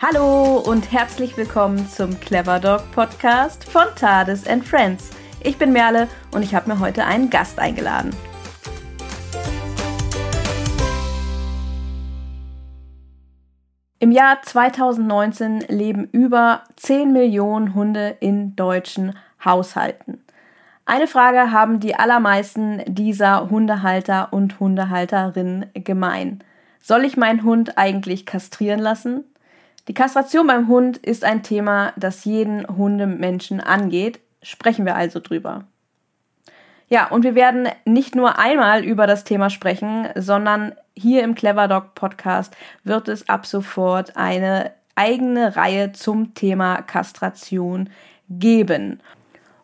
Hallo und herzlich willkommen zum Clever Dog Podcast von Tades and Friends. Ich bin Merle und ich habe mir heute einen Gast eingeladen. Im Jahr 2019 leben über 10 Millionen Hunde in deutschen Haushalten. Eine Frage haben die allermeisten dieser Hundehalter und Hundehalterinnen gemein. Soll ich meinen Hund eigentlich kastrieren lassen? Die Kastration beim Hund ist ein Thema, das jeden Hundemenschen angeht. Sprechen wir also drüber. Ja, und wir werden nicht nur einmal über das Thema sprechen, sondern hier im Clever Dog Podcast wird es ab sofort eine eigene Reihe zum Thema Kastration geben.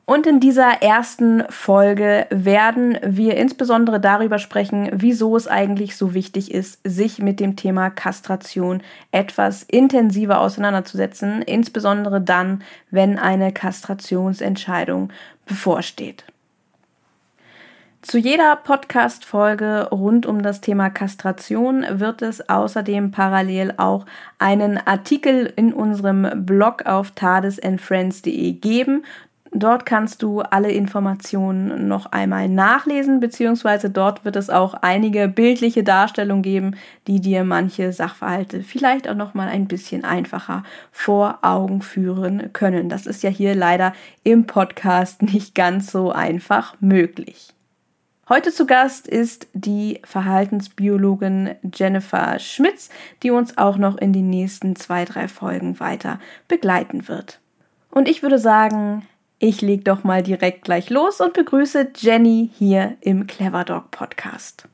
Und in dieser ersten Folge werden wir insbesondere darüber sprechen, wieso es eigentlich so wichtig ist, sich mit dem Thema Kastration etwas intensiver auseinanderzusetzen, insbesondere dann, wenn eine Kastrationsentscheidung bevorsteht. Zu jeder Podcast-Folge rund um das Thema Kastration wird es außerdem parallel auch einen Artikel in unserem Blog auf tadesandfriends.de geben. Dort kannst du alle Informationen noch einmal nachlesen, beziehungsweise dort wird es auch einige bildliche Darstellungen geben, die dir manche Sachverhalte vielleicht auch noch mal ein bisschen einfacher vor Augen führen können. Das ist ja hier leider im Podcast nicht ganz so einfach möglich. Heute zu Gast ist die Verhaltensbiologin Jennifer Schmitz, die uns auch noch in den nächsten zwei, drei Folgen weiter begleiten wird. Und ich würde sagen, ich leg doch mal direkt gleich los und begrüße Jenny hier im Clever Dog Podcast.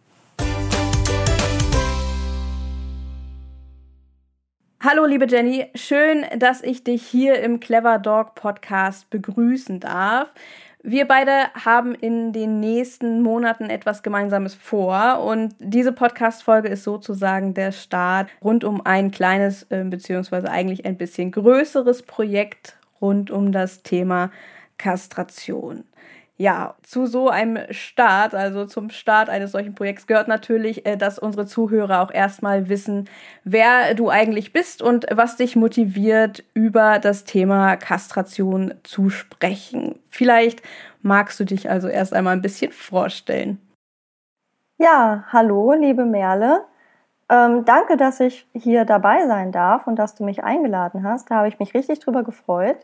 Hallo liebe Jenny, schön, dass ich dich hier im Clever Dog Podcast begrüßen darf. Wir beide haben in den nächsten Monaten etwas Gemeinsames vor und diese Podcast-Folge ist sozusagen der Start rund um ein kleines, äh, beziehungsweise eigentlich ein bisschen größeres Projekt rund um das Thema Kastration. Ja, zu so einem Start, also zum Start eines solchen Projekts gehört natürlich, äh, dass unsere Zuhörer auch erstmal wissen, wer du eigentlich bist und was dich motiviert, über das Thema Kastration zu sprechen. Vielleicht magst du dich also erst einmal ein bisschen vorstellen. Ja, hallo, liebe Merle. Ähm, danke, dass ich hier dabei sein darf und dass du mich eingeladen hast. Da habe ich mich richtig drüber gefreut.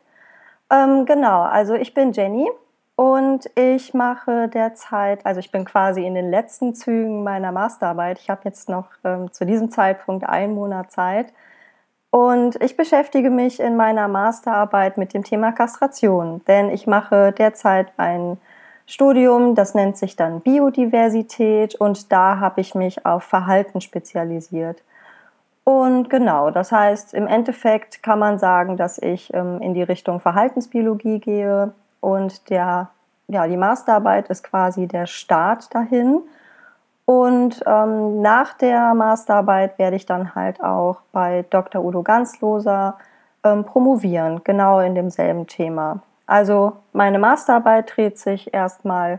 Ähm, genau, also ich bin Jenny und ich mache derzeit, also ich bin quasi in den letzten Zügen meiner Masterarbeit. Ich habe jetzt noch ähm, zu diesem Zeitpunkt einen Monat Zeit. Und ich beschäftige mich in meiner Masterarbeit mit dem Thema Kastration, denn ich mache derzeit ein Studium, das nennt sich dann Biodiversität und da habe ich mich auf Verhalten spezialisiert. Und genau, das heißt, im Endeffekt kann man sagen, dass ich ähm, in die Richtung Verhaltensbiologie gehe und der, ja, die Masterarbeit ist quasi der Start dahin. Und ähm, nach der Masterarbeit werde ich dann halt auch bei Dr. Udo Ganzloser ähm, promovieren, genau in demselben Thema. Also meine Masterarbeit dreht sich erstmal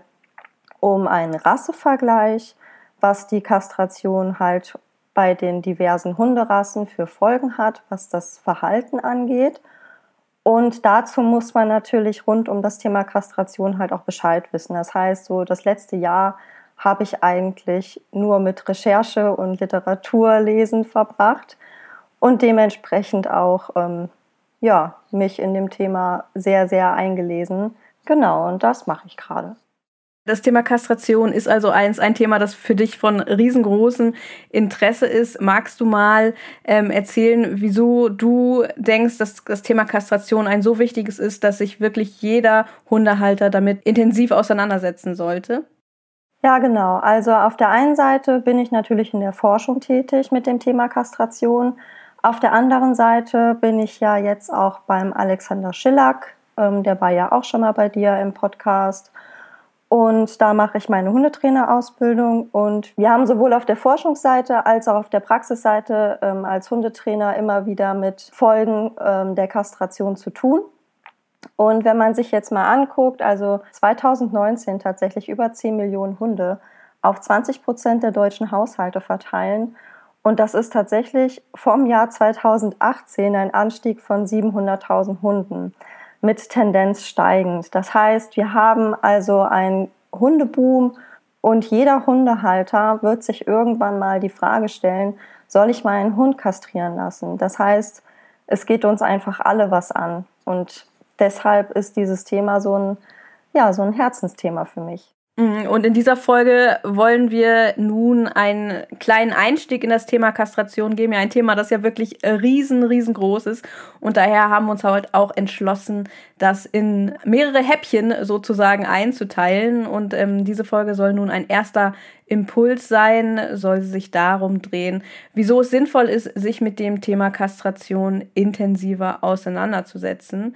um einen Rassevergleich, was die Kastration halt bei den diversen Hunderassen für Folgen hat, was das Verhalten angeht. Und dazu muss man natürlich rund um das Thema Kastration halt auch Bescheid wissen. Das heißt, so das letzte Jahr habe ich eigentlich nur mit Recherche und Literaturlesen verbracht und dementsprechend auch ähm, ja, mich in dem Thema sehr, sehr eingelesen. Genau, und das mache ich gerade. Das Thema Kastration ist also eins, ein Thema, das für dich von riesengroßem Interesse ist. Magst du mal ähm, erzählen, wieso du denkst, dass das Thema Kastration ein so wichtiges ist, dass sich wirklich jeder Hundehalter damit intensiv auseinandersetzen sollte? Ja, genau. Also auf der einen Seite bin ich natürlich in der Forschung tätig mit dem Thema Kastration. Auf der anderen Seite bin ich ja jetzt auch beim Alexander Schillack, ähm, der war ja auch schon mal bei dir im Podcast. Und da mache ich meine Hundetrainerausbildung. Und wir haben sowohl auf der Forschungsseite als auch auf der Praxisseite ähm, als Hundetrainer immer wieder mit Folgen ähm, der Kastration zu tun. Und wenn man sich jetzt mal anguckt, also 2019 tatsächlich über 10 Millionen Hunde auf 20 Prozent der deutschen Haushalte verteilen Und das ist tatsächlich vom Jahr 2018 ein Anstieg von 700.000 Hunden mit Tendenz steigend. Das heißt, wir haben also einen Hundeboom und jeder Hundehalter wird sich irgendwann mal die Frage stellen, soll ich meinen Hund kastrieren lassen? Das heißt, es geht uns einfach alle was an. Und deshalb ist dieses Thema so ein, ja, so ein Herzensthema für mich. Mhm, und in dieser Folge wollen wir nun einen kleinen Einstieg in das Thema Kastration geben. Ja, ein Thema, das ja wirklich riesen, riesengroß ist. Und daher haben wir uns heute auch entschlossen, das in mehrere Häppchen sozusagen einzuteilen. Und ähm, diese Folge soll nun ein erster Impuls sein, soll sich darum drehen, wieso es sinnvoll ist, sich mit dem Thema Kastration intensiver auseinanderzusetzen.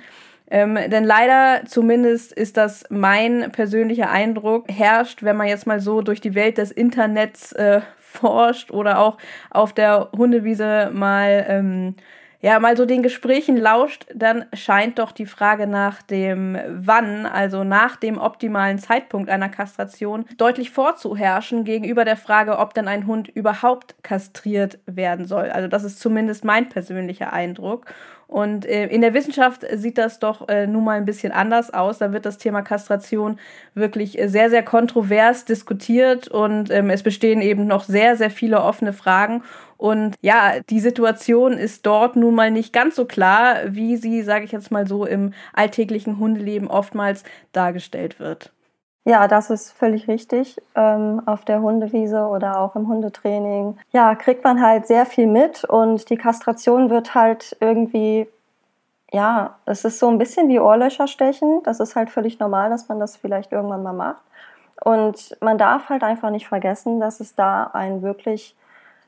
Ähm, denn leider, zumindest ist das mein persönlicher Eindruck, herrscht, wenn man jetzt mal so durch die Welt des Internets äh, forscht oder auch auf der Hundewiese mal ähm, ja, mal so den Gesprächen lauscht, dann scheint doch die Frage nach dem Wann, also nach dem optimalen Zeitpunkt einer Kastration, deutlich vorzuherrschen gegenüber der Frage, ob dann ein Hund überhaupt kastriert werden soll. Also das ist zumindest mein persönlicher Eindruck. Und äh, in der Wissenschaft sieht das doch äh, nun mal ein bisschen anders aus. Da wird das Thema Kastration wirklich äh, sehr, sehr kontrovers diskutiert und ähm, es bestehen eben noch sehr, sehr viele offene Fragen. Und ja, die Situation ist dort nun mal nicht ganz so klar, wie sie, sage ich jetzt mal so, im alltäglichen Hundeleben oftmals dargestellt wird. Ja, das ist völlig richtig. Ähm, auf der Hundewiese oder auch im Hundetraining, ja, kriegt man halt sehr viel mit und die Kastration wird halt irgendwie, ja, es ist so ein bisschen wie Ohrlöcher stechen. Das ist halt völlig normal, dass man das vielleicht irgendwann mal macht. Und man darf halt einfach nicht vergessen, dass es da ein wirklich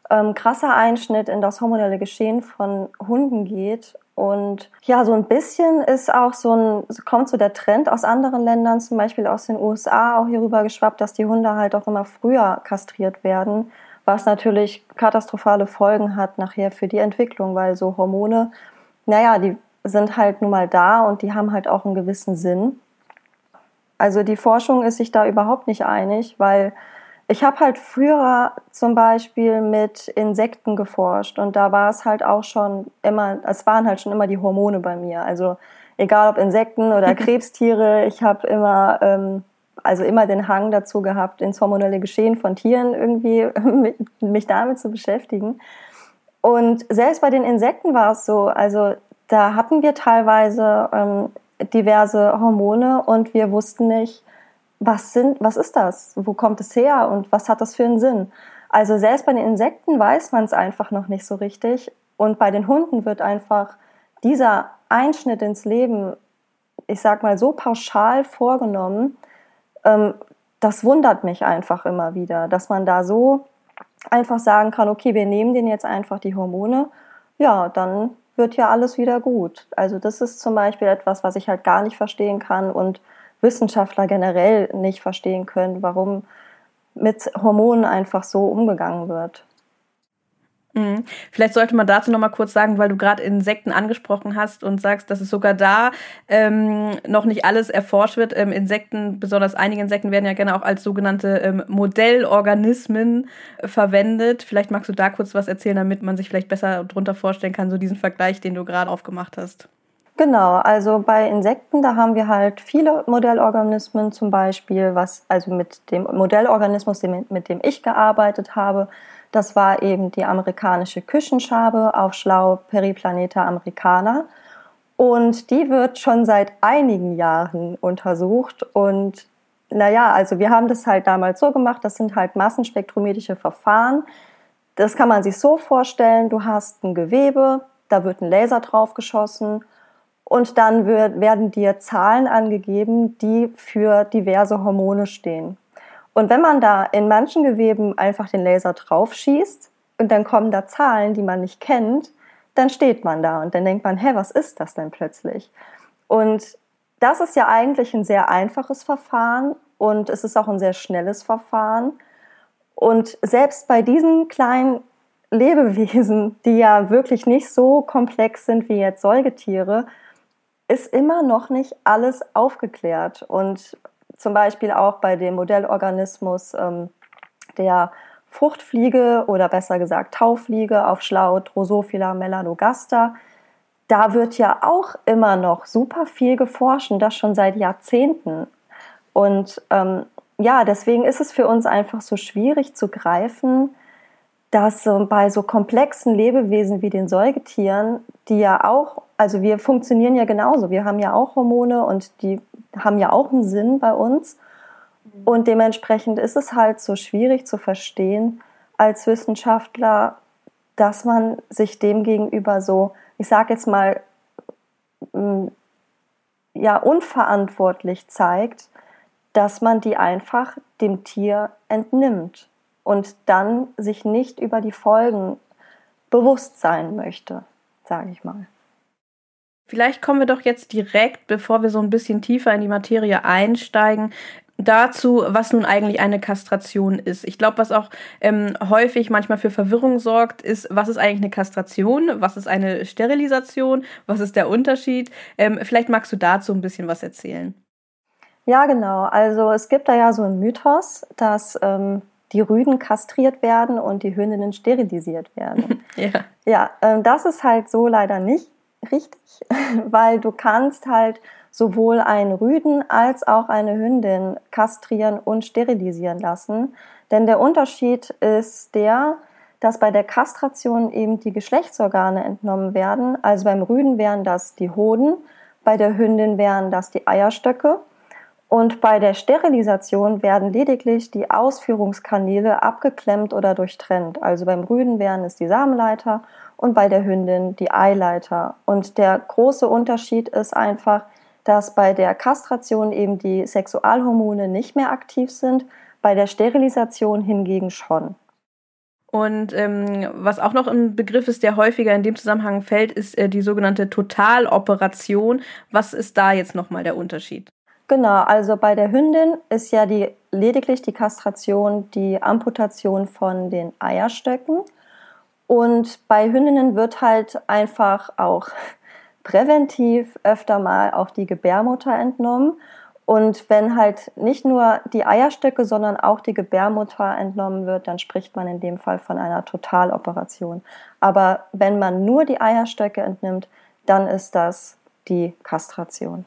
ähm, krasser Einschnitt in das hormonelle Geschehen von Hunden geht und ja, so ein bisschen ist auch so ein, kommt so der Trend aus anderen Ländern, zum Beispiel aus den USA, auch hier rüber geschwappt, dass die Hunde halt auch immer früher kastriert werden, was natürlich katastrophale Folgen hat nachher für die Entwicklung, weil so Hormone, naja, die sind halt nun mal da und die haben halt auch einen gewissen Sinn. Also die Forschung ist sich da überhaupt nicht einig, weil ich habe halt früher zum Beispiel mit Insekten geforscht und da war es halt auch schon immer, es waren halt schon immer die Hormone bei mir. Also egal ob Insekten oder Krebstiere, ich habe immer, ähm, also immer den Hang dazu gehabt, ins hormonelle Geschehen von Tieren irgendwie mich damit zu beschäftigen. Und selbst bei den Insekten war es so, also da hatten wir teilweise ähm, diverse Hormone und wir wussten nicht, was, sind, was ist das? Wo kommt es her und was hat das für einen Sinn? Also selbst bei den Insekten weiß man es einfach noch nicht so richtig. Und bei den Hunden wird einfach dieser Einschnitt ins Leben, ich sag mal, so pauschal vorgenommen. Ähm, das wundert mich einfach immer wieder, dass man da so einfach sagen kann, okay, wir nehmen denen jetzt einfach die Hormone. Ja, dann wird ja alles wieder gut. Also das ist zum Beispiel etwas, was ich halt gar nicht verstehen kann und Wissenschaftler generell nicht verstehen können, warum mit Hormonen einfach so umgegangen wird. Mhm. Vielleicht sollte man dazu noch mal kurz sagen, weil du gerade Insekten angesprochen hast und sagst, dass es sogar da ähm, noch nicht alles erforscht wird. Ähm, Insekten, besonders einige Insekten, werden ja gerne auch als sogenannte ähm, Modellorganismen verwendet. Vielleicht magst du da kurz was erzählen, damit man sich vielleicht besser darunter vorstellen kann, so diesen Vergleich, den du gerade aufgemacht hast. Genau, also bei Insekten, da haben wir halt viele Modellorganismen, zum Beispiel, was, also mit dem Modellorganismus, mit dem ich gearbeitet habe, das war eben die amerikanische Küchenschabe auf Schlau Periplaneta americana. Und die wird schon seit einigen Jahren untersucht. Und naja, also wir haben das halt damals so gemacht, das sind halt massenspektrometrische Verfahren. Das kann man sich so vorstellen, du hast ein Gewebe, da wird ein Laser drauf geschossen und dann wird, werden dir Zahlen angegeben, die für diverse Hormone stehen. Und wenn man da in manchen Geweben einfach den Laser drauf schießt und dann kommen da Zahlen, die man nicht kennt, dann steht man da und dann denkt man, hä, was ist das denn plötzlich? Und das ist ja eigentlich ein sehr einfaches Verfahren und es ist auch ein sehr schnelles Verfahren. Und selbst bei diesen kleinen Lebewesen, die ja wirklich nicht so komplex sind wie jetzt Säugetiere, ist immer noch nicht alles aufgeklärt. Und zum Beispiel auch bei dem Modellorganismus, ähm, der Fruchtfliege oder besser gesagt Taufliege auf Schlau Drosophila melanogaster. Da wird ja auch immer noch super viel geforscht und das schon seit Jahrzehnten. Und ähm, ja, deswegen ist es für uns einfach so schwierig zu greifen, dass so bei so komplexen Lebewesen wie den Säugetieren, die ja auch, also wir funktionieren ja genauso, wir haben ja auch Hormone und die haben ja auch einen Sinn bei uns. Und dementsprechend ist es halt so schwierig zu verstehen als Wissenschaftler, dass man sich dem gegenüber so, ich sage jetzt mal, mm, ja, unverantwortlich zeigt, dass man die einfach dem Tier entnimmt und dann sich nicht über die Folgen bewusst sein möchte, sage ich mal. Vielleicht kommen wir doch jetzt direkt, bevor wir so ein bisschen tiefer in die Materie einsteigen, dazu, was nun eigentlich eine Kastration ist. Ich glaube, was auch ähm, häufig manchmal für Verwirrung sorgt, ist, was ist eigentlich eine Kastration, was ist eine Sterilisation, was ist der Unterschied. Ähm, vielleicht magst du dazu ein bisschen was erzählen. Ja, genau. Also es gibt da ja so einen Mythos, dass ähm, die Rüden kastriert werden und die Hündinnen sterilisiert werden. ja, ja ähm, das ist halt so leider nicht richtig, weil du kannst halt sowohl einen Rüden als auch eine Hündin kastrieren und sterilisieren lassen. Denn der Unterschied ist der, dass bei der Kastration eben die Geschlechtsorgane entnommen werden. Also beim Rüden wären das die Hoden, bei der Hündin wären das die Eierstöcke. Und bei der Sterilisation werden lediglich die Ausführungskanäle abgeklemmt oder durchtrennt. Also beim Rüden wären es die Samenleiter und bei der Hündin die Eileiter. Und der große Unterschied ist einfach, dass bei der Kastration eben die Sexualhormone nicht mehr aktiv sind, bei der Sterilisation hingegen schon. Und ähm, was auch noch ein Begriff ist, der häufiger in dem Zusammenhang fällt, ist äh, die sogenannte Totaloperation. Was ist da jetzt nochmal der Unterschied? Genau, also bei der Hündin ist ja die, lediglich die Kastration die Amputation von den Eierstöcken. Und bei Hündinnen wird halt einfach auch präventiv öfter mal auch die Gebärmutter entnommen. Und wenn halt nicht nur die Eierstöcke, sondern auch die Gebärmutter entnommen wird, dann spricht man in dem Fall von einer Totaloperation. Aber wenn man nur die Eierstöcke entnimmt, dann ist das die Kastration.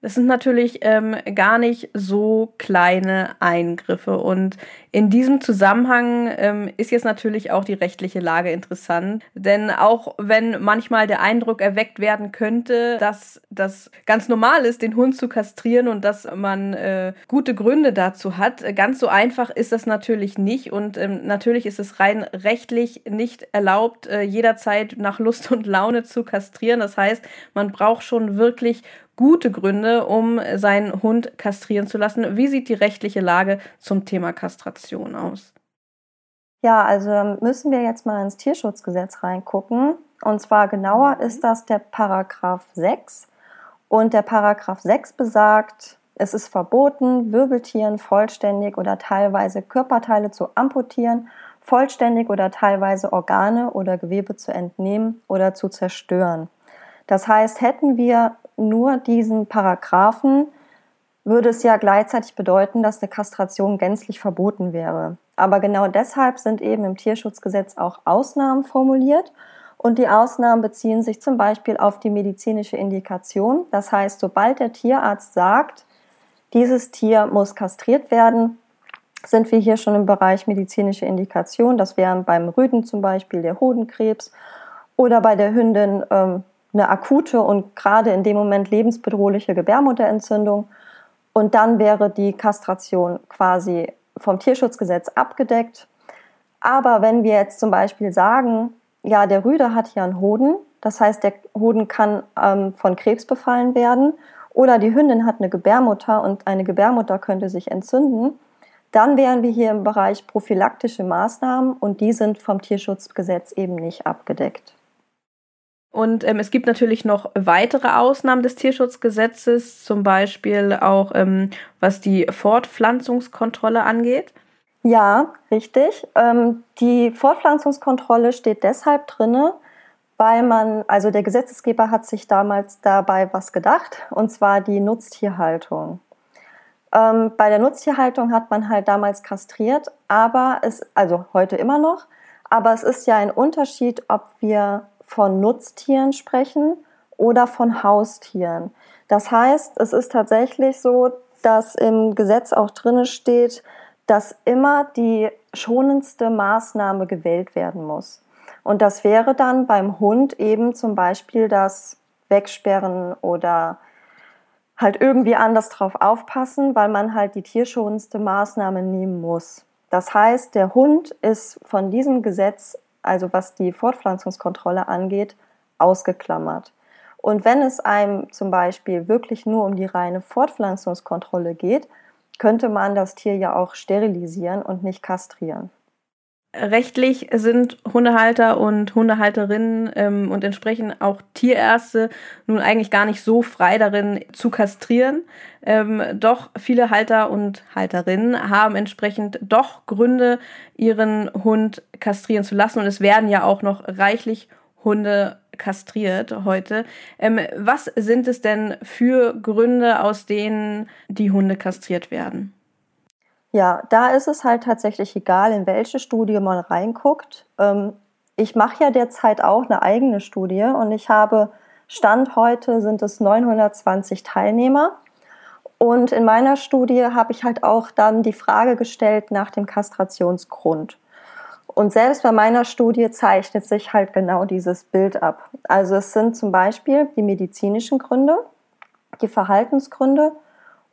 Das sind natürlich ähm, gar nicht so kleine Eingriffe. Und in diesem Zusammenhang ähm, ist jetzt natürlich auch die rechtliche Lage interessant. Denn auch wenn manchmal der Eindruck erweckt werden könnte, dass das ganz normal ist, den Hund zu kastrieren und dass man äh, gute Gründe dazu hat, ganz so einfach ist das natürlich nicht. Und ähm, natürlich ist es rein rechtlich nicht erlaubt, äh, jederzeit nach Lust und Laune zu kastrieren. Das heißt, man braucht schon wirklich gute Gründe, um seinen Hund kastrieren zu lassen. Wie sieht die rechtliche Lage zum Thema Kastration aus? Ja, also müssen wir jetzt mal ins Tierschutzgesetz reingucken. Und zwar genauer mhm. ist das der Paragraph 6. Und der Paragraph 6 besagt, es ist verboten, Wirbeltieren vollständig oder teilweise Körperteile zu amputieren, vollständig oder teilweise Organe oder Gewebe zu entnehmen oder zu zerstören. Das heißt, hätten wir nur diesen Paragraphen, würde es ja gleichzeitig bedeuten, dass eine Kastration gänzlich verboten wäre. Aber genau deshalb sind eben im Tierschutzgesetz auch Ausnahmen formuliert. Und die Ausnahmen beziehen sich zum Beispiel auf die medizinische Indikation. Das heißt, sobald der Tierarzt sagt, dieses Tier muss kastriert werden, sind wir hier schon im Bereich medizinische Indikation. Das wären beim Rüden zum Beispiel der Hodenkrebs oder bei der Hündin ähm, eine akute und gerade in dem Moment lebensbedrohliche Gebärmutterentzündung. Und dann wäre die Kastration quasi vom Tierschutzgesetz abgedeckt. Aber wenn wir jetzt zum Beispiel sagen, ja, der Rüde hat hier einen Hoden, das heißt, der Hoden kann ähm, von Krebs befallen werden, oder die Hündin hat eine Gebärmutter und eine Gebärmutter könnte sich entzünden, dann wären wir hier im Bereich prophylaktische Maßnahmen und die sind vom Tierschutzgesetz eben nicht abgedeckt. Und ähm, es gibt natürlich noch weitere Ausnahmen des Tierschutzgesetzes, zum Beispiel auch ähm, was die Fortpflanzungskontrolle angeht. Ja, richtig. Ähm, die Fortpflanzungskontrolle steht deshalb drinne, weil man, also der Gesetzesgeber hat sich damals dabei was gedacht, und zwar die Nutztierhaltung. Ähm, bei der Nutztierhaltung hat man halt damals kastriert, aber es, also heute immer noch, aber es ist ja ein Unterschied, ob wir von Nutztieren sprechen oder von Haustieren. Das heißt, es ist tatsächlich so, dass im Gesetz auch drinne steht, dass immer die schonendste Maßnahme gewählt werden muss. Und das wäre dann beim Hund eben zum Beispiel das Wegsperren oder halt irgendwie anders drauf aufpassen, weil man halt die tierschonendste Maßnahme nehmen muss. Das heißt, der Hund ist von diesem Gesetz, also was die Fortpflanzungskontrolle angeht, ausgeklammert. Und wenn es einem zum Beispiel wirklich nur um die reine Fortpflanzungskontrolle geht, könnte man das Tier ja auch sterilisieren und nicht kastrieren. Rechtlich sind Hundehalter und Hundehalterinnen ähm, und entsprechend auch Tierärzte nun eigentlich gar nicht so frei darin zu kastrieren. Ähm, doch viele Halter und Halterinnen haben entsprechend doch Gründe, ihren Hund kastrieren zu lassen. Und es werden ja auch noch reichlich Hunde kastriert heute. Ähm, was sind es denn für Gründe, aus denen die Hunde kastriert werden? Ja, da ist es halt tatsächlich egal, in welche Studie man reinguckt. Ähm, ich mache ja derzeit auch eine eigene Studie und ich habe Stand heute sind es 920 Teilnehmer. Und in meiner Studie habe ich halt auch dann die Frage gestellt nach dem Kastrationsgrund. Und selbst bei meiner Studie zeichnet sich halt genau dieses Bild ab. Also es sind zum Beispiel die medizinischen Gründe, die Verhaltensgründe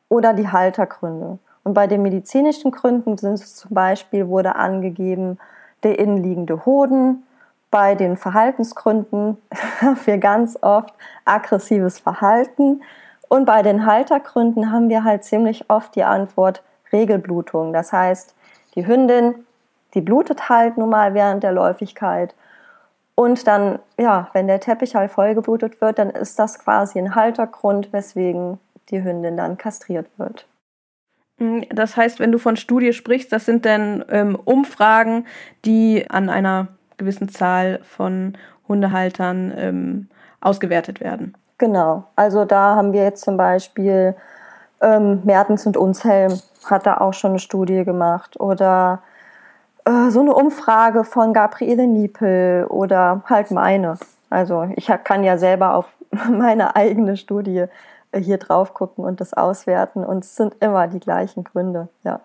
oder die Haltergründe. Und bei den medizinischen Gründen sind es zum Beispiel, wurde angegeben, der innenliegende Hoden. Bei den Verhaltensgründen haben wir ganz oft aggressives Verhalten. Und bei den Haltergründen haben wir halt ziemlich oft die Antwort Regelblutung. Das heißt, die Hündin, die blutet halt nun mal während der Läufigkeit. Und dann, ja, wenn der Teppich halt vollgeblutet wird, dann ist das quasi ein Haltergrund, weswegen die Hündin dann kastriert wird. Hm, das heißt, wenn du von Studie sprichst, das sind dann ähm, Umfragen, die an einer gewissen Zahl von Hundehaltern ähm, ausgewertet werden. Genau. Also da haben wir jetzt zum Beispiel ähm, Mertens und Unshelm hat da auch schon eine Studie gemacht oder äh, so eine Umfrage von Gabriele Niepel oder halt meine. Also ich kann ja selber auf meine eigene Studie hier drauf gucken und das auswerten. Und es sind immer die gleichen Gründe, ja.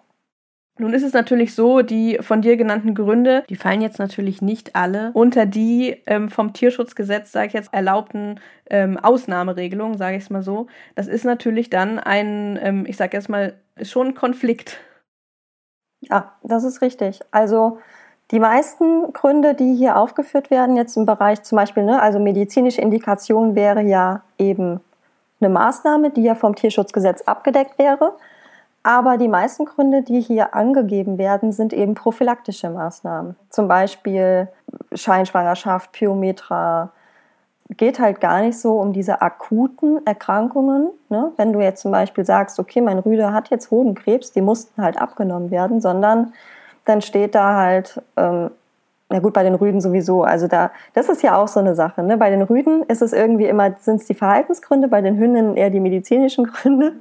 Nun ist es natürlich so, die von dir genannten Gründe, die fallen jetzt natürlich nicht alle unter die ähm, vom Tierschutzgesetz, sage ich jetzt, erlaubten ähm, Ausnahmeregelungen, sage ich es mal so. Das ist natürlich dann ein, ähm, ich sage jetzt mal, schon ein Konflikt. Ja, das ist richtig. Also die meisten Gründe, die hier aufgeführt werden, jetzt im Bereich zum Beispiel, ne, also medizinische Indikation wäre ja eben eine Maßnahme, die ja vom Tierschutzgesetz abgedeckt wäre. Aber die meisten Gründe, die hier angegeben werden, sind eben prophylaktische Maßnahmen. Zum Beispiel Scheinschwangerschaft, Pyometra. Geht halt gar nicht so um diese akuten Erkrankungen. Ne? Wenn du jetzt zum Beispiel sagst, okay, mein Rüde hat jetzt Hodenkrebs, die mussten halt abgenommen werden, sondern dann steht da halt, ähm, na gut, bei den Rüden sowieso. Also da, das ist ja auch so eine Sache. Ne? Bei den Rüden ist es irgendwie immer, sind es die Verhaltensgründe, bei den Hündinnen eher die medizinischen Gründe.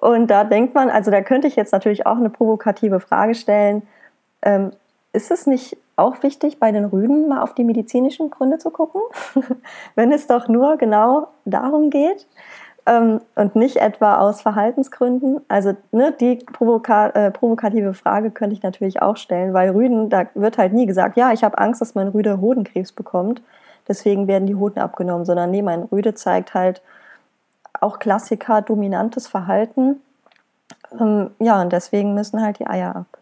Und da denkt man, also da könnte ich jetzt natürlich auch eine provokative Frage stellen. Ähm, ist es nicht auch wichtig, bei den Rüden mal auf die medizinischen Gründe zu gucken? Wenn es doch nur genau darum geht ähm, und nicht etwa aus Verhaltensgründen. Also ne, die provoka äh, provokative Frage könnte ich natürlich auch stellen, weil Rüden, da wird halt nie gesagt, ja, ich habe Angst, dass mein Rüde Hodenkrebs bekommt, deswegen werden die Hoden abgenommen, sondern nee, mein Rüde zeigt halt auch Klassiker, dominantes Verhalten. Ähm, ja, und deswegen müssen halt die Eier ab.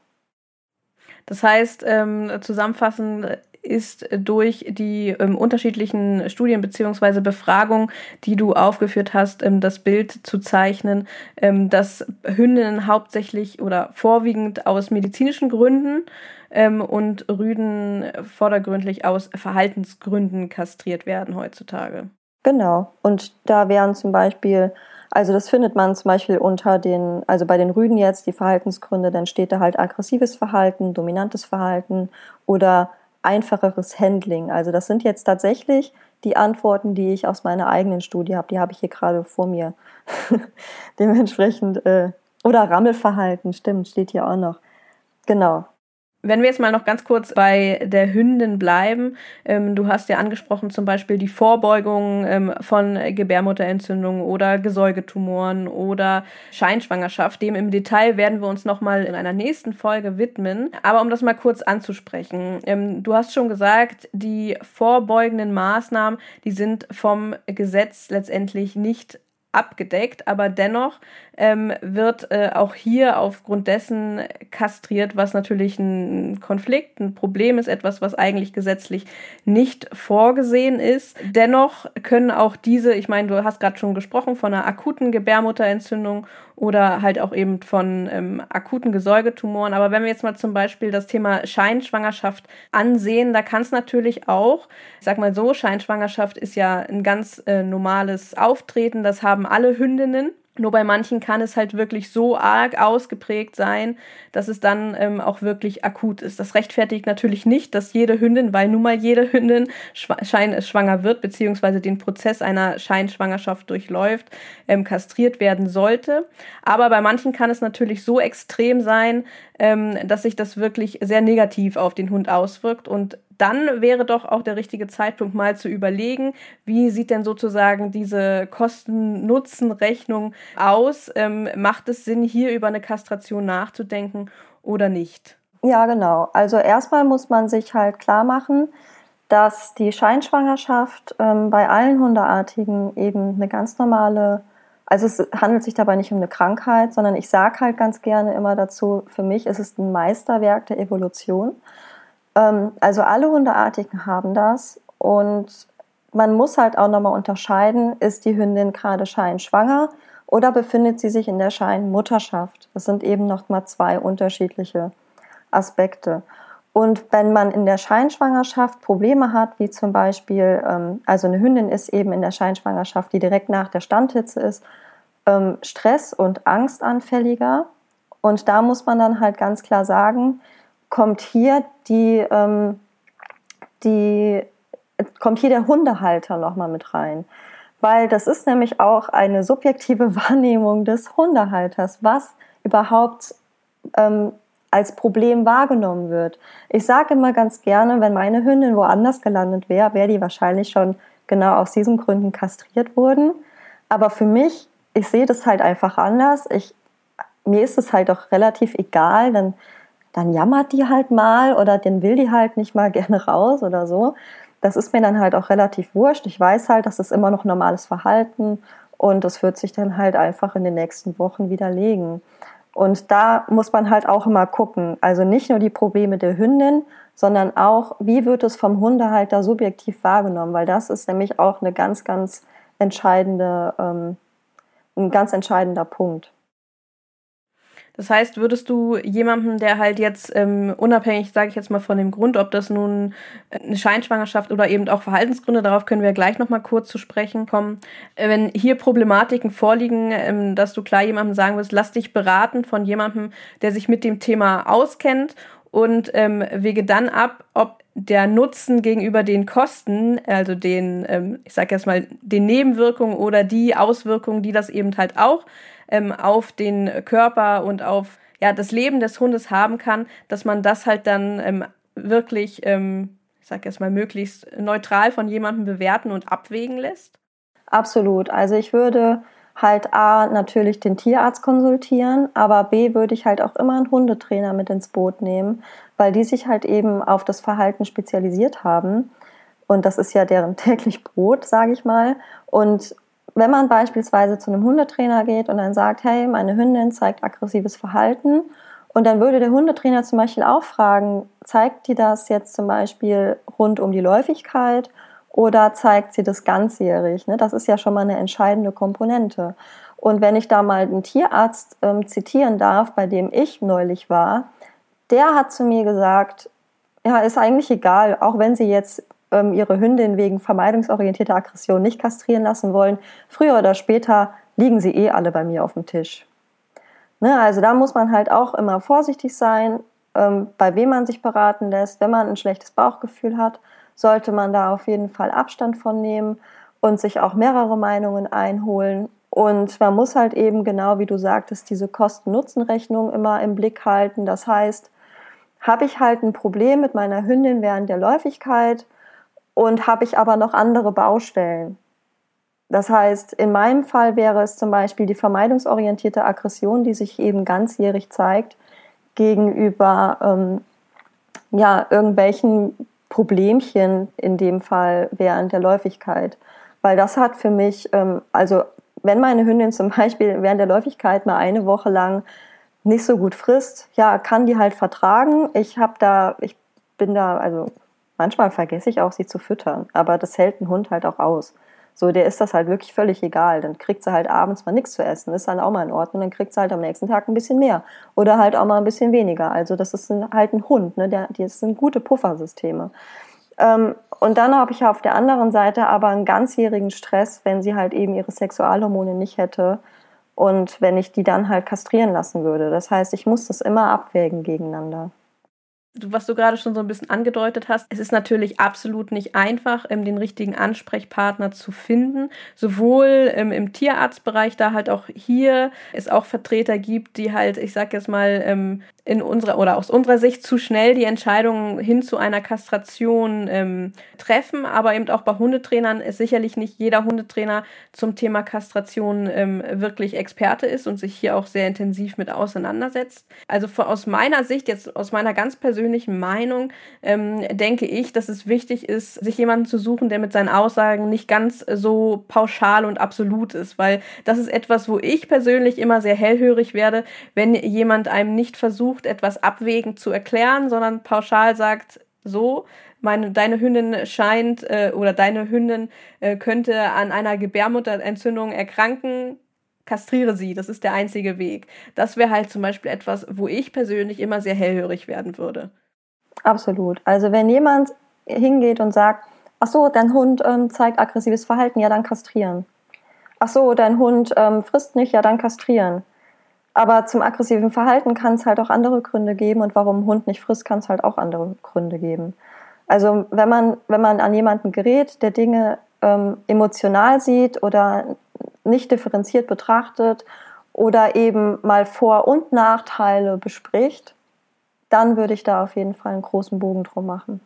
Das heißt, ähm, zusammenfassend ist durch die ähm, unterschiedlichen Studien beziehungsweise Befragungen, die du aufgeführt hast, ähm, das Bild zu zeichnen, ähm, dass Hündinnen hauptsächlich oder vorwiegend aus medizinischen Gründen ähm, und Rüden vordergründlich aus Verhaltensgründen kastriert werden heutzutage. Genau. Und da wären zum Beispiel also das findet man zum Beispiel unter den, also bei den Rüden jetzt, die Verhaltensgründe, dann steht da halt aggressives Verhalten, dominantes Verhalten oder einfacheres Handling. Also das sind jetzt tatsächlich die Antworten, die ich aus meiner eigenen Studie habe. Die habe ich hier gerade vor mir. Dementsprechend, äh, Oder Rammelverhalten, stimmt, steht hier auch noch. Genau. Wenn wir jetzt mal noch ganz kurz bei der Hündin bleiben, ähm, du hast ja angesprochen zum Beispiel die Vorbeugung ähm, von Gebärmutterentzündungen oder Gesäugetumoren oder Scheinschwangerschaft. Dem im Detail werden wir uns nochmal in einer nächsten Folge widmen. Aber um das mal kurz anzusprechen, ähm, du hast schon gesagt, die vorbeugenden Maßnahmen, die sind vom Gesetz letztendlich nicht abgedeckt, aber dennoch ähm, wird äh, auch hier aufgrund dessen kastriert, was natürlich ein Konflikt, ein Problem ist, etwas, was eigentlich gesetzlich nicht vorgesehen ist. Dennoch können auch diese, ich meine, du hast gerade schon gesprochen von einer akuten Gebärmutterentzündung oder halt auch eben von ähm, akuten Gesäugetumoren. Aber wenn wir jetzt mal zum Beispiel das Thema Scheinschwangerschaft ansehen, da kann es natürlich auch, ich sag mal so, Scheinschwangerschaft ist ja ein ganz äh, normales Auftreten, das haben alle Hündinnen. Nur bei manchen kann es halt wirklich so arg ausgeprägt sein, dass es dann ähm, auch wirklich akut ist. Das rechtfertigt natürlich nicht, dass jede Hündin, weil nun mal jede Hündin schein schwanger wird, beziehungsweise den Prozess einer Scheinschwangerschaft durchläuft, ähm, kastriert werden sollte. Aber bei manchen kann es natürlich so extrem sein, ähm, dass sich das wirklich sehr negativ auf den Hund auswirkt und dann wäre doch auch der richtige Zeitpunkt mal zu überlegen, wie sieht denn sozusagen diese Kosten-Nutzen-Rechnung aus? Ähm, macht es Sinn, hier über eine Kastration nachzudenken oder nicht? Ja, genau. Also erstmal muss man sich halt klar machen, dass die Scheinschwangerschaft ähm, bei allen Hundeartigen eben eine ganz normale, also es handelt sich dabei nicht um eine Krankheit, sondern ich sage halt ganz gerne immer dazu, für mich ist es ein Meisterwerk der Evolution. Ähm, also alle Hundeartigen haben das und man muss halt auch nochmal unterscheiden, ist die Hündin gerade scheinschwanger oder befindet sie sich in der Scheinmutterschaft. Das sind eben nochmal zwei unterschiedliche Aspekte. Und wenn man in der Scheinschwangerschaft Probleme hat, wie zum Beispiel, ähm, also eine Hündin ist eben in der Scheinschwangerschaft, die direkt nach der Standhitze ist, ähm, Stress- und Angstanfälliger. Und da muss man dann halt ganz klar sagen, kommt hier die, ähm, die, kommt hier der Hundehalter nochmal mit rein. Weil das ist nämlich auch eine subjektive Wahrnehmung des Hundehalters, was überhaupt ähm, als Problem wahrgenommen wird. Ich sage immer ganz gerne, wenn meine Hündin woanders gelandet wäre, wäre die wahrscheinlich schon genau aus diesen Gründen kastriert worden. Aber für mich, ich sehe das halt einfach anders. Ich, mir ist es halt auch relativ egal, dann dann jammert die halt mal oder den will die halt nicht mal gerne raus oder so. Das ist mir dann halt auch relativ wurscht. Ich weiß halt, das ist immer noch normales Verhalten und das wird sich dann halt einfach in den nächsten Wochen widerlegen. Und da muss man halt auch immer gucken. Also nicht nur die Probleme der Hündin, sondern auch, wie wird es vom Hundehalter subjektiv wahrgenommen, weil das ist nämlich auch eine ganz, ganz entscheidende, ähm, ein ganz entscheidender Punkt. Das heißt, würdest du jemandem, der halt jetzt ähm, unabhängig, sage ich jetzt mal von dem Grund, ob das nun eine Scheinschwangerschaft oder eben auch Verhaltensgründe, darauf können wir gleich noch mal kurz zu sprechen kommen, äh, wenn hier Problematiken vorliegen, ähm, dass du klar jemandem sagen wirst, lass dich beraten von jemandem, der sich mit dem Thema auskennt und ähm, wege dann ab, ob der Nutzen gegenüber den Kosten, also den, ähm, ich sage jetzt mal, den Nebenwirkungen oder die Auswirkungen, die das eben halt auch ähm, auf den Körper und auf ja, das Leben des Hundes haben kann, dass man das halt dann ähm, wirklich, ähm, ich sag jetzt mal, möglichst neutral von jemandem bewerten und abwägen lässt? Absolut. Also ich würde halt A natürlich den Tierarzt konsultieren, aber B würde ich halt auch immer einen Hundetrainer mit ins Boot nehmen, weil die sich halt eben auf das Verhalten spezialisiert haben. Und das ist ja deren täglich Brot, sage ich mal. Und wenn man beispielsweise zu einem Hundetrainer geht und dann sagt, hey, meine Hündin zeigt aggressives Verhalten, und dann würde der Hundetrainer zum Beispiel auch fragen, zeigt die das jetzt zum Beispiel rund um die Läufigkeit oder zeigt sie das ganzjährig? Ne? Das ist ja schon mal eine entscheidende Komponente. Und wenn ich da mal einen Tierarzt ähm, zitieren darf, bei dem ich neulich war, der hat zu mir gesagt, ja, ist eigentlich egal, auch wenn sie jetzt ähm, ihre Hündin wegen vermeidungsorientierter Aggression nicht kastrieren lassen wollen, früher oder später liegen sie eh alle bei mir auf dem Tisch. Ne, also da muss man halt auch immer vorsichtig sein, ähm, bei wem man sich beraten lässt. Wenn man ein schlechtes Bauchgefühl hat, sollte man da auf jeden Fall Abstand von nehmen und sich auch mehrere Meinungen einholen. Und man muss halt eben genau, wie du sagtest, diese Kosten-Nutzen-Rechnung immer im Blick halten. Das heißt, habe ich halt ein Problem mit meiner Hündin während der Läufigkeit und habe ich aber noch andere Baustellen. Das heißt, in meinem Fall wäre es zum Beispiel die vermeidungsorientierte Aggression, die sich eben ganzjährig zeigt gegenüber ähm, ja, irgendwelchen Problemchen in dem Fall während der Läufigkeit. Weil das hat für mich, ähm, also wenn meine Hündin zum Beispiel während der Läufigkeit mal eine Woche lang nicht so gut frisst, ja, kann die halt vertragen. Ich habe da, ich bin da, also manchmal vergesse ich auch, sie zu füttern, aber das hält ein Hund halt auch aus. So, der ist das halt wirklich völlig egal. Dann kriegt sie halt abends mal nichts zu essen, ist dann auch mal in Ordnung. Dann kriegt sie halt am nächsten Tag ein bisschen mehr oder halt auch mal ein bisschen weniger. Also das ist ein, halt ein Hund, ne? Der, das sind gute Puffersysteme. Ähm, und dann habe ich auf der anderen Seite aber einen ganzjährigen Stress, wenn sie halt eben ihre Sexualhormone nicht hätte und wenn ich die dann halt kastrieren lassen würde. Das heißt, ich muss das immer abwägen gegeneinander was du gerade schon so ein bisschen angedeutet hast, es ist natürlich absolut nicht einfach, ähm, den richtigen Ansprechpartner zu finden. Sowohl ähm, im Tierarztbereich, da halt auch hier es auch Vertreter gibt, die halt, ich sag jetzt mal, ähm, in unserer oder aus unserer Sicht zu schnell die Entscheidung hin zu einer Kastration ähm, treffen, aber eben auch bei Hundetrainern ist sicherlich nicht jeder Hundetrainer zum Thema Kastration ähm, wirklich Experte ist und sich hier auch sehr intensiv mit auseinandersetzt. Also aus meiner Sicht, jetzt aus meiner ganz persönlichen Meinung, ähm, denke ich, dass es wichtig ist, sich jemanden zu suchen, der mit seinen Aussagen nicht ganz so pauschal und absolut ist, weil das ist etwas, wo ich persönlich immer sehr hellhörig werde, wenn jemand einem nicht versucht, versucht, etwas abwägend zu erklären, sondern pauschal sagt, so, meine, deine Hündin scheint äh, oder deine Hündin äh, könnte an einer Gebärmutterentzündung erkranken, kastriere sie, das ist der einzige Weg. Das wäre halt zum Beispiel etwas, wo ich persönlich immer sehr hellhörig werden würde. Absolut. Also wenn jemand hingeht und sagt, ach so, dein Hund ähm, zeigt aggressives Verhalten, ja, dann kastrieren. Ach so, dein Hund ähm, frisst nicht, ja, dann kastrieren. Aber zum aggressiven Verhalten kann es halt auch andere Gründe geben und warum ein Hund nicht frisst, kann es halt auch andere Gründe geben. Also wenn man, wenn man an jemanden gerät, der Dinge ähm, emotional sieht oder nicht differenziert betrachtet oder eben mal Vor- und Nachteile bespricht, dann würde ich da auf jeden Fall einen großen Bogen drum machen.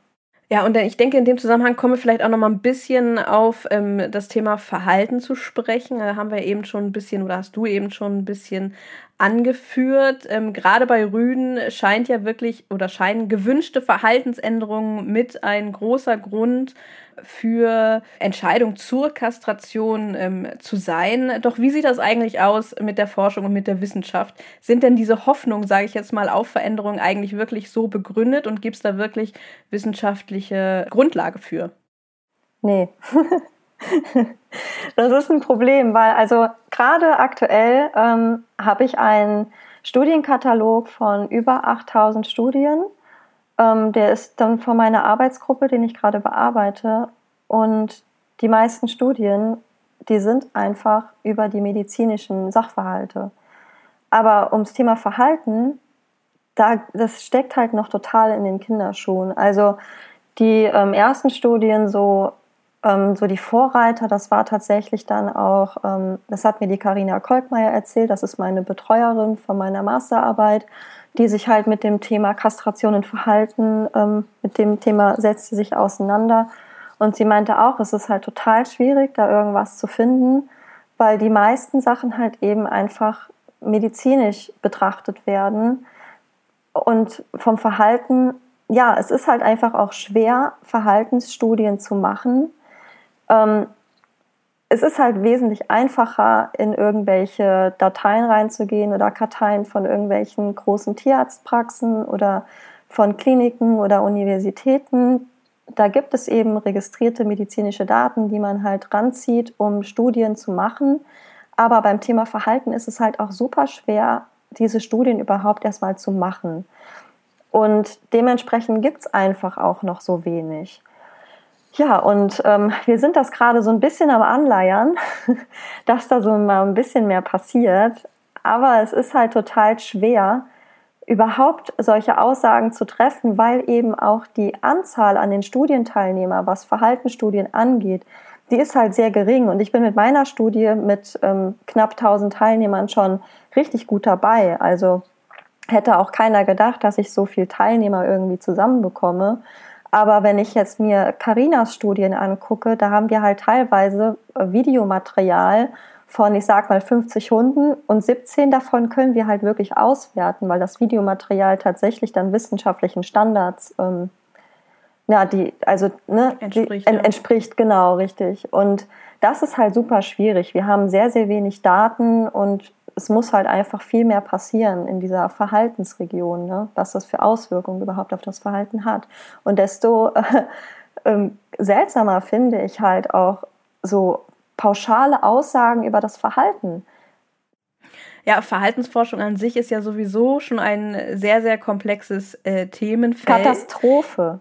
Ja, und ich denke, in dem Zusammenhang kommen wir vielleicht auch noch mal ein bisschen auf ähm, das Thema Verhalten zu sprechen. Da haben wir eben schon ein bisschen, oder hast du eben schon ein bisschen angeführt. Ähm, gerade bei Rüden scheint ja wirklich oder scheinen gewünschte Verhaltensänderungen mit ein großer Grund für Entscheidung zur Kastration ähm, zu sein. Doch wie sieht das eigentlich aus mit der Forschung und mit der Wissenschaft? Sind denn diese Hoffnungen, sage ich jetzt mal, auf Veränderungen eigentlich wirklich so begründet und gibt es da wirklich wissenschaftliche Grundlage für? Nee. das ist ein Problem, weil also gerade aktuell ähm, habe ich einen Studienkatalog von über 8000 Studien. Ähm, der ist dann von meiner Arbeitsgruppe, den ich gerade bearbeite. Und die meisten Studien, die sind einfach über die medizinischen Sachverhalte. Aber ums Thema Verhalten, da, das steckt halt noch total in den Kinderschuhen. Also die ähm, ersten Studien so ähm, so die Vorreiter, das war tatsächlich dann auch, ähm, das hat mir die Karina Kolkmeier erzählt, das ist meine Betreuerin von meiner Masterarbeit, die sich halt mit dem Thema Kastration und Verhalten, ähm, mit dem Thema setzt sie sich auseinander. Und sie meinte auch, es ist halt total schwierig, da irgendwas zu finden, weil die meisten Sachen halt eben einfach medizinisch betrachtet werden. Und vom Verhalten, ja, es ist halt einfach auch schwer, Verhaltensstudien zu machen, ähm, es ist halt wesentlich einfacher, in irgendwelche Dateien reinzugehen oder Karteien von irgendwelchen großen Tierarztpraxen oder von Kliniken oder Universitäten. Da gibt es eben registrierte medizinische Daten, die man halt ranzieht, um Studien zu machen. Aber beim Thema Verhalten ist es halt auch super schwer, diese Studien überhaupt erstmal zu machen. Und dementsprechend gibt es einfach auch noch so wenig. Ja, und ähm, wir sind das gerade so ein bisschen am Anleiern, dass da so mal ein bisschen mehr passiert. Aber es ist halt total schwer, überhaupt solche Aussagen zu treffen, weil eben auch die Anzahl an den Studienteilnehmern, was Verhaltensstudien angeht, die ist halt sehr gering. Und ich bin mit meiner Studie mit ähm, knapp 1000 Teilnehmern schon richtig gut dabei. Also hätte auch keiner gedacht, dass ich so viel Teilnehmer irgendwie zusammenbekomme. Aber wenn ich jetzt mir Karinas Studien angucke, da haben wir halt teilweise äh, Videomaterial von, ich sag mal, 50 Hunden und 17 davon können wir halt wirklich auswerten, weil das Videomaterial tatsächlich dann wissenschaftlichen Standards, ähm, ja, die, also, ne, entspricht, die, ja. entspricht, genau, richtig. Und das ist halt super schwierig. Wir haben sehr, sehr wenig Daten und es muss halt einfach viel mehr passieren in dieser Verhaltensregion, ne? was das für Auswirkungen überhaupt auf das Verhalten hat. Und desto äh, äh, seltsamer finde ich halt auch so pauschale Aussagen über das Verhalten. Ja, Verhaltensforschung an sich ist ja sowieso schon ein sehr, sehr komplexes äh, Themenfeld. Katastrophe.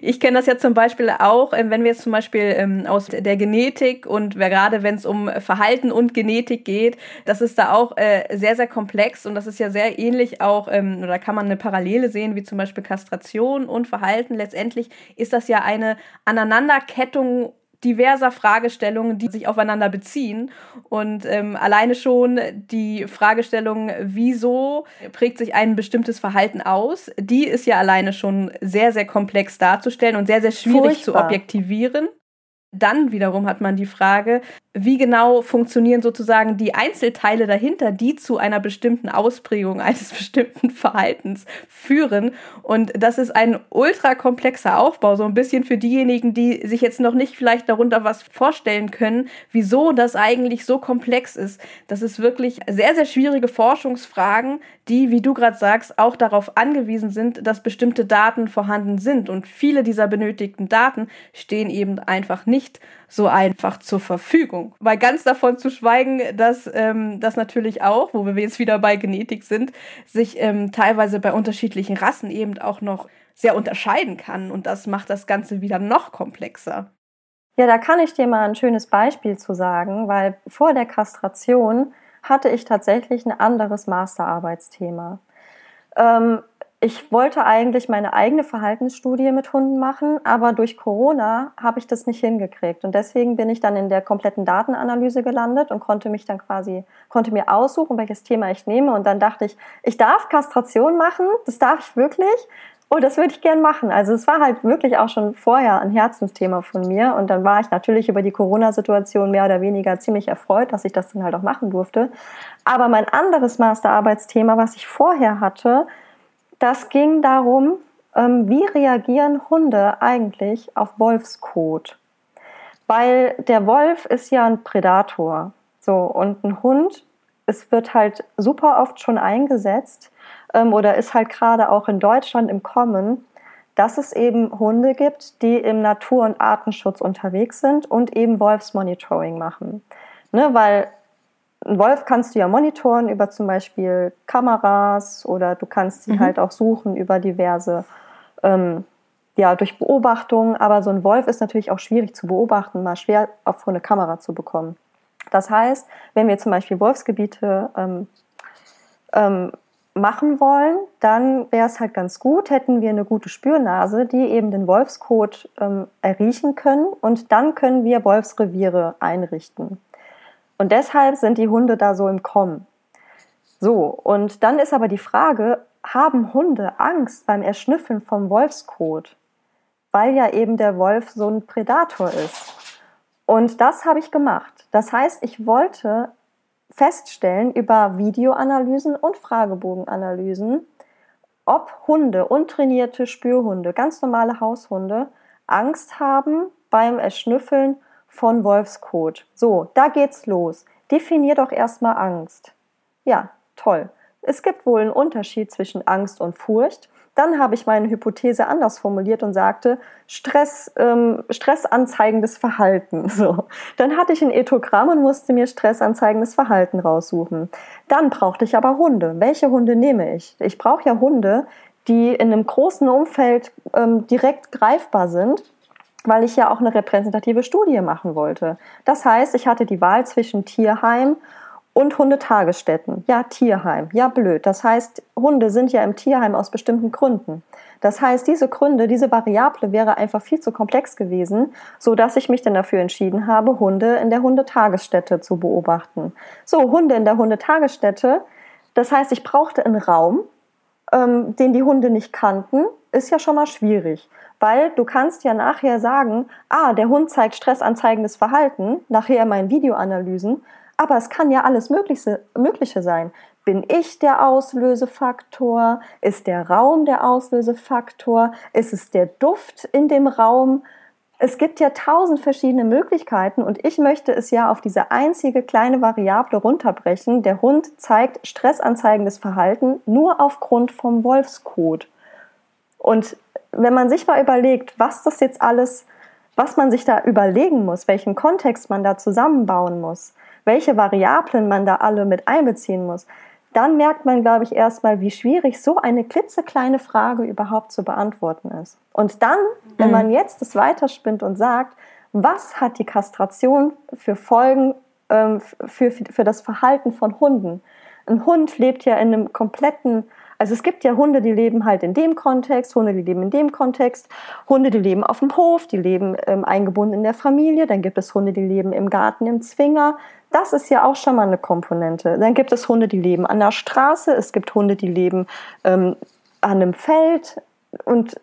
Ich kenne das ja zum Beispiel auch, ähm, wenn wir jetzt zum Beispiel ähm, aus der Genetik und gerade wenn es um Verhalten und Genetik geht, das ist da auch äh, sehr, sehr komplex und das ist ja sehr ähnlich auch, ähm, oder kann man eine Parallele sehen, wie zum Beispiel Kastration und Verhalten. Letztendlich ist das ja eine Aneinanderkettung diverser Fragestellungen, die sich aufeinander beziehen. Und ähm, alleine schon die Fragestellung, wieso prägt sich ein bestimmtes Verhalten aus, die ist ja alleine schon sehr, sehr komplex darzustellen und sehr, sehr schwierig Furchtbar. zu objektivieren. Dann wiederum hat man die Frage, wie genau funktionieren sozusagen die Einzelteile dahinter, die zu einer bestimmten Ausprägung eines bestimmten Verhaltens führen. Und das ist ein ultra komplexer Aufbau, so ein bisschen für diejenigen, die sich jetzt noch nicht vielleicht darunter was vorstellen können, wieso das eigentlich so komplex ist. Das ist wirklich sehr, sehr schwierige Forschungsfragen, die, wie du gerade sagst, auch darauf angewiesen sind, dass bestimmte Daten vorhanden sind. Und viele dieser benötigten Daten stehen eben einfach nicht so einfach zur Verfügung. Weil ganz davon zu schweigen, dass ähm, das natürlich auch, wo wir jetzt wieder bei Genetik sind, sich ähm, teilweise bei unterschiedlichen Rassen eben auch noch sehr unterscheiden kann. Und das macht das Ganze wieder noch komplexer. Ja, da kann ich dir mal ein schönes Beispiel zu sagen, weil vor der Kastration hatte ich tatsächlich ein anderes Masterarbeitsthema. Ähm, ich wollte eigentlich meine eigene Verhaltensstudie mit Hunden machen, aber durch Corona habe ich das nicht hingekriegt. Und deswegen bin ich dann in der kompletten Datenanalyse gelandet und konnte mich dann quasi, konnte mir aussuchen, welches Thema ich nehme. Und dann dachte ich, ich darf Kastration machen, das darf ich wirklich. Oh, das würde ich gern machen. Also es war halt wirklich auch schon vorher ein Herzensthema von mir. Und dann war ich natürlich über die Corona-Situation mehr oder weniger ziemlich erfreut, dass ich das dann halt auch machen durfte. Aber mein anderes Masterarbeitsthema, was ich vorher hatte, das ging darum, ähm, wie reagieren Hunde eigentlich auf Wolfskot? Weil der Wolf ist ja ein Prädator. So, und ein Hund, es wird halt super oft schon eingesetzt ähm, oder ist halt gerade auch in Deutschland im Kommen, dass es eben Hunde gibt, die im Natur- und Artenschutz unterwegs sind und eben Wolfsmonitoring machen. Ne, weil einen Wolf kannst du ja monitoren über zum Beispiel Kameras oder du kannst sie mhm. halt auch suchen über diverse, ähm, ja, durch Beobachtungen. Aber so ein Wolf ist natürlich auch schwierig zu beobachten, mal schwer auf eine Kamera zu bekommen. Das heißt, wenn wir zum Beispiel Wolfsgebiete ähm, ähm, machen wollen, dann wäre es halt ganz gut, hätten wir eine gute Spürnase, die eben den Wolfskot ähm, erriechen können und dann können wir Wolfsreviere einrichten. Und deshalb sind die Hunde da so im Kommen. So, und dann ist aber die Frage, haben Hunde Angst beim Erschnüffeln vom Wolfskot? Weil ja eben der Wolf so ein Prädator ist. Und das habe ich gemacht. Das heißt, ich wollte feststellen über Videoanalysen und Fragebogenanalysen, ob Hunde, untrainierte Spürhunde, ganz normale Haushunde, Angst haben beim Erschnüffeln von Wolfskot. So, da geht's los. Definier doch erstmal Angst. Ja, toll. Es gibt wohl einen Unterschied zwischen Angst und Furcht. Dann habe ich meine Hypothese anders formuliert und sagte, Stress, ähm, stressanzeigendes Verhalten. So. Dann hatte ich ein Ethogramm und musste mir stressanzeigendes Verhalten raussuchen. Dann brauchte ich aber Hunde. Welche Hunde nehme ich? Ich brauche ja Hunde, die in einem großen Umfeld ähm, direkt greifbar sind weil ich ja auch eine repräsentative Studie machen wollte. Das heißt, ich hatte die Wahl zwischen Tierheim und Hundetagesstätten. Ja, Tierheim. Ja, blöd. Das heißt, Hunde sind ja im Tierheim aus bestimmten Gründen. Das heißt, diese Gründe, diese Variable wäre einfach viel zu komplex gewesen, so dass ich mich dann dafür entschieden habe, Hunde in der Hundetagesstätte zu beobachten. So, Hunde in der Hundetagesstätte. Das heißt, ich brauchte einen Raum, ähm, den die Hunde nicht kannten, ist ja schon mal schwierig. Weil du kannst ja nachher sagen, ah, der Hund zeigt stressanzeigendes Verhalten, nachher in meinen Videoanalysen, aber es kann ja alles Mögliche, Mögliche sein. Bin ich der Auslösefaktor? Ist der Raum der Auslösefaktor? Ist es der Duft in dem Raum? Es gibt ja tausend verschiedene Möglichkeiten und ich möchte es ja auf diese einzige kleine Variable runterbrechen. Der Hund zeigt stressanzeigendes Verhalten nur aufgrund vom Wolfscode. Und wenn man sich mal überlegt, was das jetzt alles, was man sich da überlegen muss, welchen Kontext man da zusammenbauen muss, welche Variablen man da alle mit einbeziehen muss, dann merkt man, glaube ich, erstmal, wie schwierig so eine klitzekleine Frage überhaupt zu beantworten ist. Und dann, wenn man mhm. jetzt das weiterspinnt und sagt, was hat die Kastration für Folgen ähm, für, für das Verhalten von Hunden? Ein Hund lebt ja in einem kompletten, also es gibt ja Hunde, die leben halt in dem Kontext, Hunde, die leben in dem Kontext, Hunde, die leben auf dem Hof, die leben ähm, eingebunden in der Familie, dann gibt es Hunde, die leben im Garten, im Zwinger, das ist ja auch schon mal eine Komponente. Dann gibt es Hunde, die leben an der Straße, es gibt Hunde, die leben ähm, an einem Feld und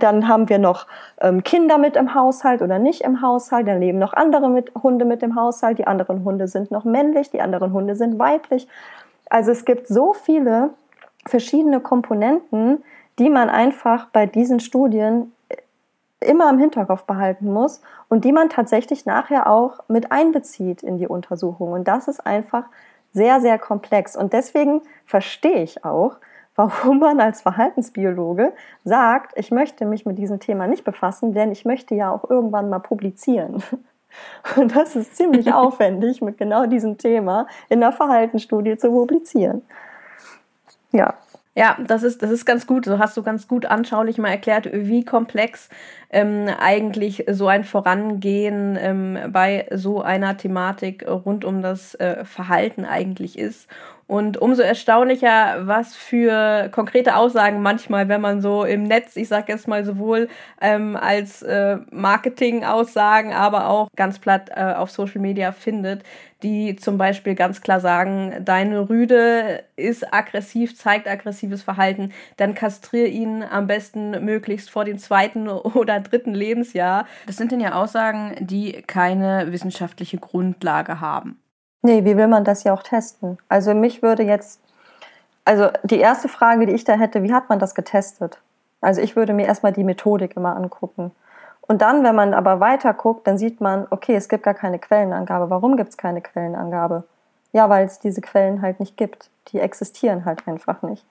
dann haben wir noch ähm, Kinder mit im Haushalt oder nicht im Haushalt. Dann leben noch andere mit, Hunde mit im Haushalt. Die anderen Hunde sind noch männlich, die anderen Hunde sind weiblich. Also es gibt so viele verschiedene Komponenten, die man einfach bei diesen Studien immer im Hinterkopf behalten muss und die man tatsächlich nachher auch mit einbezieht in die Untersuchung. Und das ist einfach sehr, sehr komplex. Und deswegen verstehe ich auch, warum man als Verhaltensbiologe sagt, ich möchte mich mit diesem Thema nicht befassen, denn ich möchte ja auch irgendwann mal publizieren. Und das ist ziemlich aufwendig, mit genau diesem Thema in der Verhaltensstudie zu publizieren. Ja. Ja, das ist, das ist ganz gut. So hast du ganz gut anschaulich mal erklärt, wie komplex ähm, eigentlich so ein Vorangehen ähm, bei so einer Thematik rund um das äh, Verhalten eigentlich ist. Und umso erstaunlicher, was für konkrete Aussagen manchmal, wenn man so im Netz, ich sag jetzt mal sowohl ähm, als äh, Marketing-Aussagen, aber auch ganz platt äh, auf Social Media findet, die zum Beispiel ganz klar sagen, deine Rüde ist aggressiv, zeigt aggressives Verhalten, dann kastriere ihn am besten möglichst vor dem zweiten oder dritten Lebensjahr. Das sind dann ja Aussagen, die keine wissenschaftliche Grundlage haben. Nee, wie will man das ja auch testen? Also mich würde jetzt, also die erste Frage, die ich da hätte, wie hat man das getestet? Also ich würde mir erstmal die Methodik immer angucken. Und dann, wenn man aber weiter guckt, dann sieht man, okay, es gibt gar keine Quellenangabe. Warum gibt es keine Quellenangabe? Ja, weil es diese Quellen halt nicht gibt. Die existieren halt einfach nicht.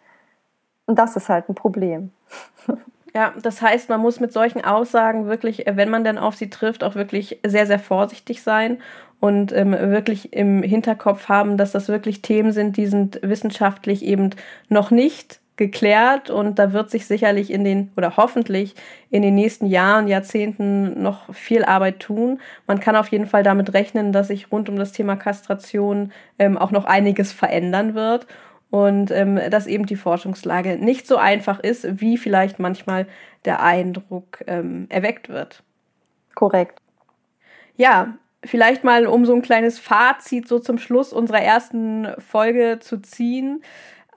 Und das ist halt ein Problem. Ja, das heißt, man muss mit solchen Aussagen wirklich, wenn man denn auf sie trifft, auch wirklich sehr, sehr vorsichtig sein und ähm, wirklich im Hinterkopf haben, dass das wirklich Themen sind, die sind wissenschaftlich eben noch nicht geklärt und da wird sich sicherlich in den oder hoffentlich in den nächsten Jahren, Jahrzehnten noch viel Arbeit tun. Man kann auf jeden Fall damit rechnen, dass sich rund um das Thema Kastration ähm, auch noch einiges verändern wird und ähm, dass eben die Forschungslage nicht so einfach ist, wie vielleicht manchmal der Eindruck ähm, erweckt wird. Korrekt. Ja, vielleicht mal um so ein kleines Fazit so zum Schluss unserer ersten Folge zu ziehen.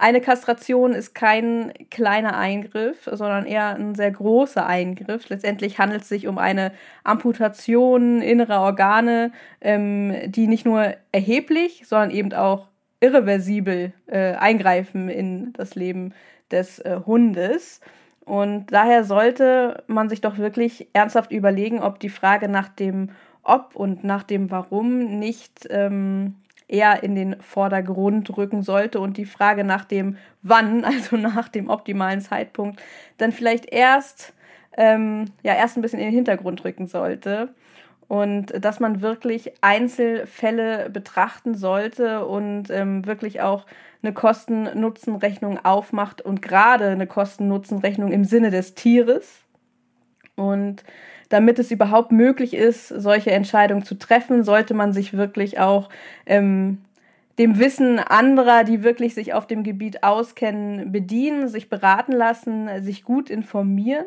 Eine Kastration ist kein kleiner Eingriff, sondern eher ein sehr großer Eingriff. Letztendlich handelt es sich um eine Amputation innerer Organe, ähm, die nicht nur erheblich, sondern eben auch irreversibel äh, eingreifen in das Leben des äh, Hundes. Und daher sollte man sich doch wirklich ernsthaft überlegen, ob die Frage nach dem Ob und nach dem Warum nicht ähm, eher in den Vordergrund rücken sollte und die Frage nach dem Wann, also nach dem optimalen Zeitpunkt, dann vielleicht erst, ähm, ja, erst ein bisschen in den Hintergrund rücken sollte. Und dass man wirklich Einzelfälle betrachten sollte und ähm, wirklich auch eine Kosten-Nutzen-Rechnung aufmacht und gerade eine Kosten-Nutzen-Rechnung im Sinne des Tieres. Und damit es überhaupt möglich ist, solche Entscheidungen zu treffen, sollte man sich wirklich auch ähm, dem Wissen anderer, die wirklich sich auf dem Gebiet auskennen, bedienen, sich beraten lassen, sich gut informieren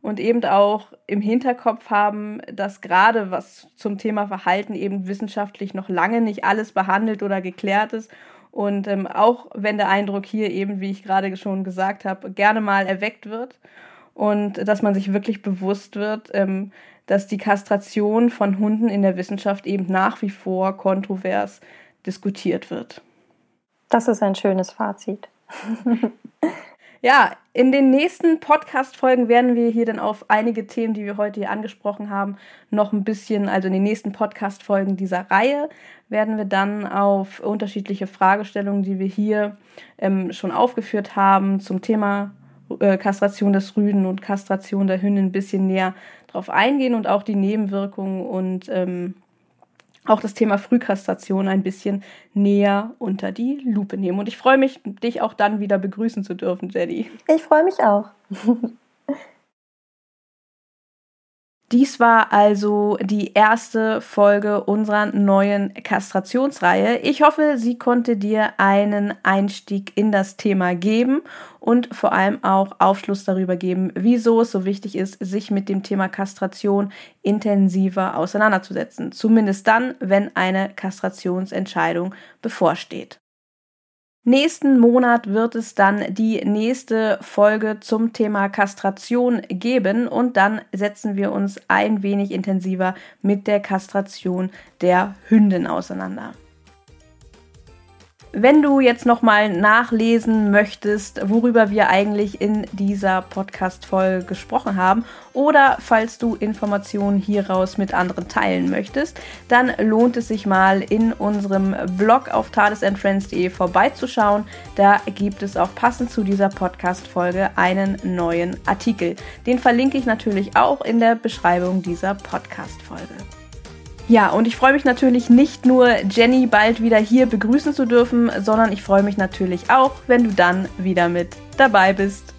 und eben auch im Hinterkopf haben, dass gerade was zum Thema Verhalten eben wissenschaftlich noch lange nicht alles behandelt oder geklärt ist. Und ähm, auch wenn der Eindruck hier eben, wie ich gerade schon gesagt habe, gerne mal erweckt wird und dass man sich wirklich bewusst wird, ähm, dass die Kastration von Hunden in der Wissenschaft eben nach wie vor kontrovers diskutiert wird. Das ist ein schönes Fazit. Ja, in den nächsten Podcast-Folgen werden wir hier dann auf einige Themen, die wir heute hier angesprochen haben, noch ein bisschen, also in den nächsten Podcast-Folgen dieser Reihe, werden wir dann auf unterschiedliche Fragestellungen, die wir hier ähm, schon aufgeführt haben, zum Thema äh, Kastration des Rüden und Kastration der Hündin ein bisschen näher drauf eingehen und auch die Nebenwirkungen und ähm, auch das Thema Frühkastration ein bisschen näher unter die Lupe nehmen. Und ich freue mich, dich auch dann wieder begrüßen zu dürfen, Jenny. Ich freue mich auch. Dies war also die erste Folge unserer neuen Kastrationsreihe. Ich hoffe, sie konnte dir einen Einstieg in das Thema geben und vor allem auch Aufschluss darüber geben, wieso es so wichtig ist, sich mit dem Thema Kastration intensiver auseinanderzusetzen. Zumindest dann, wenn eine Kastrationsentscheidung bevorsteht. Nächsten Monat wird es dann die nächste Folge zum Thema Kastration geben und dann setzen wir uns ein wenig intensiver mit der Kastration der Hündin auseinander. Wenn du jetzt nochmal nachlesen möchtest, worüber wir eigentlich in dieser Podcast-Folge gesprochen haben, oder falls du Informationen hieraus mit anderen teilen möchtest, dann lohnt es sich mal in unserem Blog auf tadesandfriends.de vorbeizuschauen. Da gibt es auch passend zu dieser Podcast-Folge einen neuen Artikel. Den verlinke ich natürlich auch in der Beschreibung dieser Podcast-Folge. Ja, und ich freue mich natürlich nicht nur, Jenny bald wieder hier begrüßen zu dürfen, sondern ich freue mich natürlich auch, wenn du dann wieder mit dabei bist.